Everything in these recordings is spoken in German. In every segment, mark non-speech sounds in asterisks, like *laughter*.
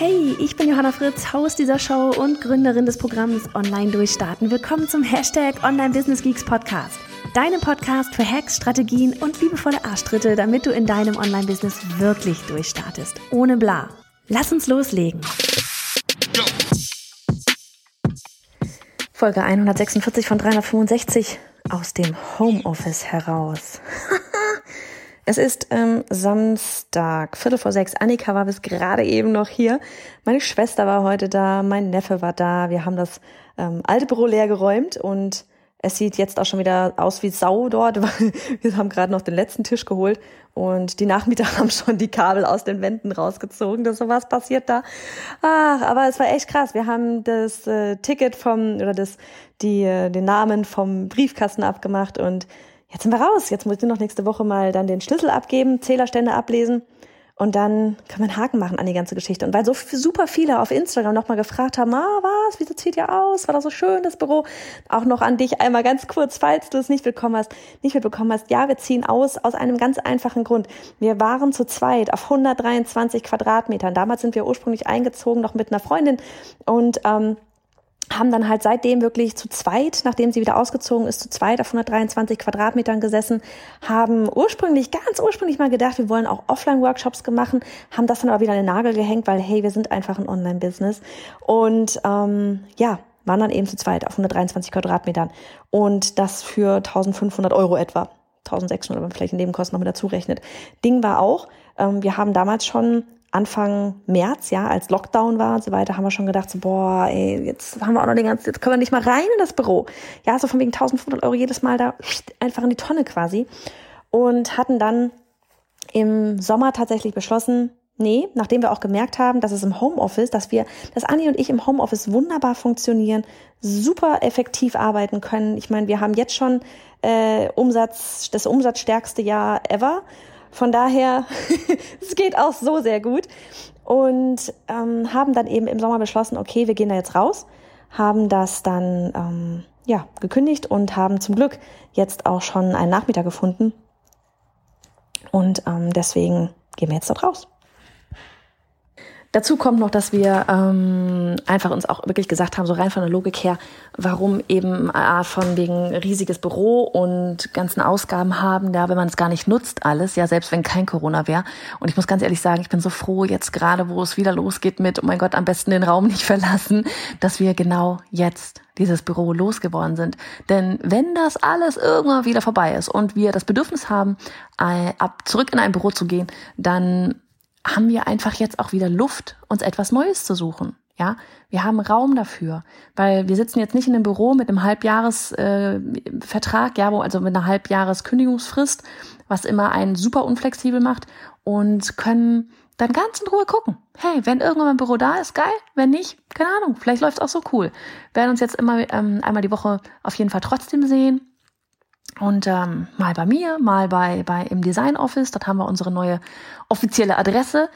Hey, ich bin Johanna Fritz, Haus dieser Show und Gründerin des Programms Online Durchstarten. Willkommen zum Hashtag Online Business Geeks Podcast. Deinem Podcast für Hacks, Strategien und liebevolle Arschtritte, damit du in deinem Online-Business wirklich durchstartest. Ohne bla. Lass uns loslegen. Folge 146 von 365 aus dem Homeoffice heraus. *laughs* Es ist ähm, Samstag, Viertel vor sechs. Annika war bis gerade eben noch hier. Meine Schwester war heute da, mein Neffe war da. Wir haben das ähm, alte Büro leer geräumt und es sieht jetzt auch schon wieder aus wie Sau dort. *laughs* Wir haben gerade noch den letzten Tisch geholt und die Nachmieter *laughs* haben schon die Kabel aus den Wänden rausgezogen. Das sowas passiert da. Ach, aber es war echt krass. Wir haben das äh, Ticket vom oder das die äh, den Namen vom Briefkasten abgemacht und jetzt sind wir raus. Jetzt muss ich noch nächste Woche mal dann den Schlüssel abgeben, Zählerstände ablesen. Und dann wir einen Haken machen an die ganze Geschichte. Und weil so super viele auf Instagram nochmal gefragt haben, ah, was, wieso zieht ihr aus? War doch so schön, das Büro. Auch noch an dich einmal ganz kurz, falls du es nicht mitbekommen hast, nicht mitbekommen hast. Ja, wir ziehen aus, aus einem ganz einfachen Grund. Wir waren zu zweit auf 123 Quadratmetern. Damals sind wir ursprünglich eingezogen, noch mit einer Freundin. Und, ähm, haben dann halt seitdem wirklich zu zweit, nachdem sie wieder ausgezogen ist, zu zweit auf 123 Quadratmetern gesessen, haben ursprünglich, ganz ursprünglich mal gedacht, wir wollen auch Offline-Workshops machen, haben das dann aber wieder an den Nagel gehängt, weil hey, wir sind einfach ein Online-Business. Und ähm, ja, waren dann eben zu zweit auf 123 Quadratmetern. Und das für 1500 Euro etwa. 1600, wenn man vielleicht Nebenkosten noch mit dazu rechnet. Ding war auch, ähm, wir haben damals schon Anfang März, ja, als Lockdown war und so weiter, haben wir schon gedacht, so, boah, ey, jetzt haben wir auch noch den ganzen, jetzt können wir nicht mal rein in das Büro. Ja, so von wegen 1500 Euro jedes Mal da einfach in die Tonne quasi. Und hatten dann im Sommer tatsächlich beschlossen, nee, nachdem wir auch gemerkt haben, dass es im Homeoffice, dass wir, dass Anni und ich im Homeoffice wunderbar funktionieren, super effektiv arbeiten können. Ich meine, wir haben jetzt schon äh, Umsatz, das umsatzstärkste Jahr ever von daher, *laughs* es geht auch so sehr gut. Und ähm, haben dann eben im Sommer beschlossen, okay, wir gehen da jetzt raus, haben das dann ähm, ja, gekündigt und haben zum Glück jetzt auch schon einen Nachmieter gefunden. Und ähm, deswegen gehen wir jetzt dort raus. Dazu kommt noch, dass wir ähm, einfach uns auch wirklich gesagt haben, so rein von der Logik her, warum eben äh, von wegen riesiges Büro und ganzen Ausgaben haben, ja, wenn man es gar nicht nutzt alles, ja, selbst wenn kein Corona wäre. Und ich muss ganz ehrlich sagen, ich bin so froh jetzt gerade, wo es wieder losgeht mit, oh mein Gott, am besten den Raum nicht *laughs* verlassen, dass wir genau jetzt dieses Büro losgeworden sind. Denn wenn das alles irgendwann wieder vorbei ist und wir das Bedürfnis haben, ab zurück in ein Büro zu gehen, dann haben wir einfach jetzt auch wieder Luft, uns etwas Neues zu suchen. Ja, wir haben Raum dafür, weil wir sitzen jetzt nicht in einem Büro mit einem Halbjahresvertrag, äh, ja, wo also mit einer Halbjahreskündigungsfrist, was immer einen super unflexibel macht und können dann ganz in Ruhe gucken. Hey, wenn irgendwann ein Büro da ist, geil. Wenn nicht, keine Ahnung, vielleicht läuft es auch so cool. Wir werden uns jetzt immer ähm, einmal die Woche auf jeden Fall trotzdem sehen. Und ähm, mal bei mir, mal bei, bei im Design Office. Dort haben wir unsere neue offizielle Adresse.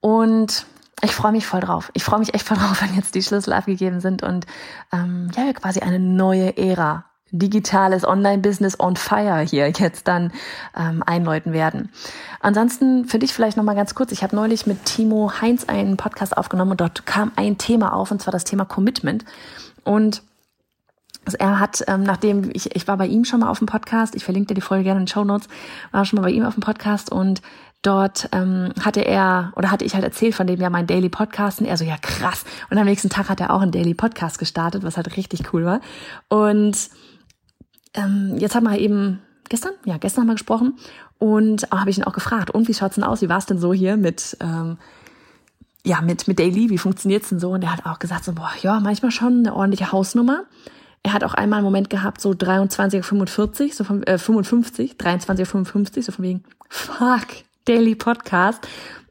Und ich freue mich voll drauf. Ich freue mich echt voll *laughs* drauf, wenn jetzt die Schlüssel abgegeben sind und ähm, ja, wir quasi eine neue Ära, digitales Online-Business on fire hier jetzt dann ähm, einläuten werden. Ansonsten für dich vielleicht nochmal ganz kurz. Ich habe neulich mit Timo Heinz einen Podcast aufgenommen und dort kam ein Thema auf, und zwar das Thema Commitment. Und also er hat, ähm, nachdem ich, ich war bei ihm schon mal auf dem Podcast, ich verlinke dir die Folge gerne in den Show Notes, war schon mal bei ihm auf dem Podcast und dort ähm, hatte er oder hatte ich halt erzählt von dem ja mein Daily Podcast und er so ja krass. Und am nächsten Tag hat er auch einen Daily Podcast gestartet, was halt richtig cool war. Und ähm, jetzt haben wir eben gestern, ja gestern haben wir gesprochen und habe ich ihn auch gefragt und wie schaut's denn aus, wie war's denn so hier mit ähm, ja mit mit Daily, wie funktioniert's denn so? Und er hat auch gesagt so boah ja manchmal schon eine ordentliche Hausnummer er hat auch einmal einen Moment gehabt, so 23.45 so von, äh, 55, 23.55 so von wegen, fuck, *laughs* Daily Podcast.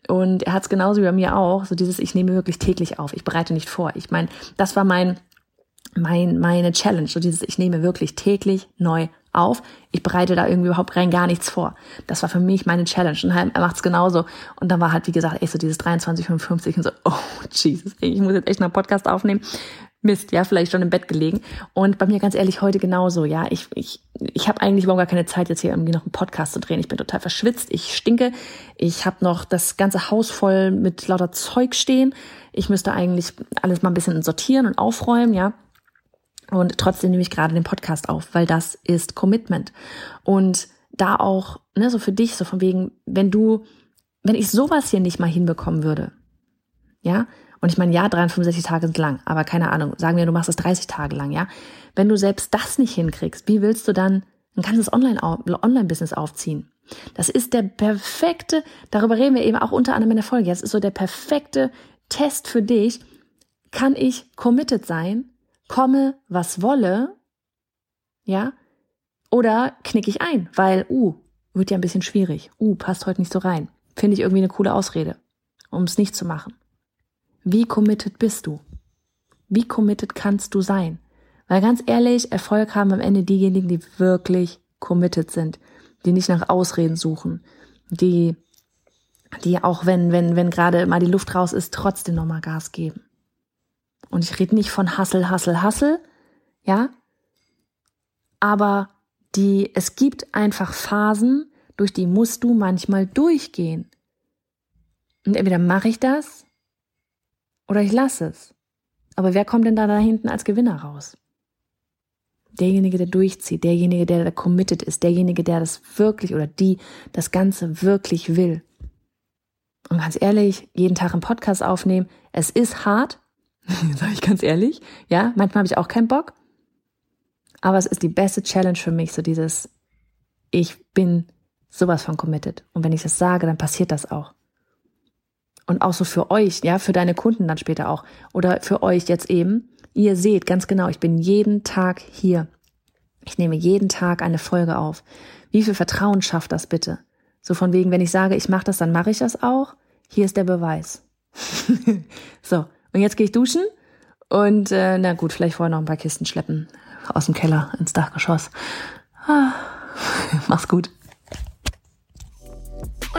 Und er hat es genauso wie bei mir auch, so dieses, ich nehme wirklich täglich auf, ich bereite nicht vor. Ich meine, das war mein mein, meine Challenge, so dieses, ich nehme wirklich täglich neu auf. Ich bereite da irgendwie überhaupt rein gar nichts vor. Das war für mich meine Challenge. Und er macht es genauso. Und dann war halt, wie gesagt, echt so dieses 23,55 und so, oh Jesus, ich muss jetzt echt noch einen Podcast aufnehmen. Mist, ja, vielleicht schon im Bett gelegen. Und bei mir ganz ehrlich heute genauso, ja. Ich, ich, ich habe eigentlich überhaupt gar keine Zeit, jetzt hier irgendwie noch einen Podcast zu drehen. Ich bin total verschwitzt, ich stinke. Ich habe noch das ganze Haus voll mit lauter Zeug stehen. Ich müsste eigentlich alles mal ein bisschen sortieren und aufräumen, ja. Und trotzdem nehme ich gerade den Podcast auf, weil das ist Commitment. Und da auch, ne, so für dich, so von wegen, wenn du, wenn ich sowas hier nicht mal hinbekommen würde, ja, und ich meine, ja, 365 Tage sind lang, aber keine Ahnung, sagen wir, du machst es 30 Tage lang, ja. Wenn du selbst das nicht hinkriegst, wie willst du dann ein ganzes Online-Business aufziehen? Das ist der perfekte, darüber reden wir eben auch unter anderem in der Folge. Das ist so der perfekte Test für dich. Kann ich committed sein? komme, was wolle, ja, oder knicke ich ein, weil, uh, wird ja ein bisschen schwierig, uh, passt heute nicht so rein. Finde ich irgendwie eine coole Ausrede, um es nicht zu machen. Wie committed bist du? Wie committed kannst du sein? Weil ganz ehrlich, Erfolg haben am Ende diejenigen, die wirklich committed sind, die nicht nach Ausreden suchen, die, die auch wenn, wenn, wenn gerade mal die Luft raus ist, trotzdem nochmal Gas geben. Und ich rede nicht von Hassel, Hassel, Hassel, ja. Aber die, es gibt einfach Phasen, durch die musst du manchmal durchgehen. Und entweder mache ich das oder ich lasse es. Aber wer kommt denn da, da hinten als Gewinner raus? Derjenige, der durchzieht, derjenige, der da committed ist, derjenige, der das wirklich oder die das Ganze wirklich will. Und ganz ehrlich, jeden Tag einen Podcast aufnehmen, es ist hart, *laughs* Sag ich ganz ehrlich. Ja, manchmal habe ich auch keinen Bock. Aber es ist die beste Challenge für mich, so dieses, ich bin sowas von committed. Und wenn ich das sage, dann passiert das auch. Und auch so für euch, ja, für deine Kunden dann später auch. Oder für euch jetzt eben. Ihr seht ganz genau, ich bin jeden Tag hier. Ich nehme jeden Tag eine Folge auf. Wie viel Vertrauen schafft das bitte? So von wegen, wenn ich sage, ich mache das, dann mache ich das auch. Hier ist der Beweis. *laughs* so, und jetzt gehe ich duschen und äh, na gut, vielleicht vorher noch ein paar Kisten schleppen aus dem Keller ins Dachgeschoss. Ah, *laughs* mach's gut.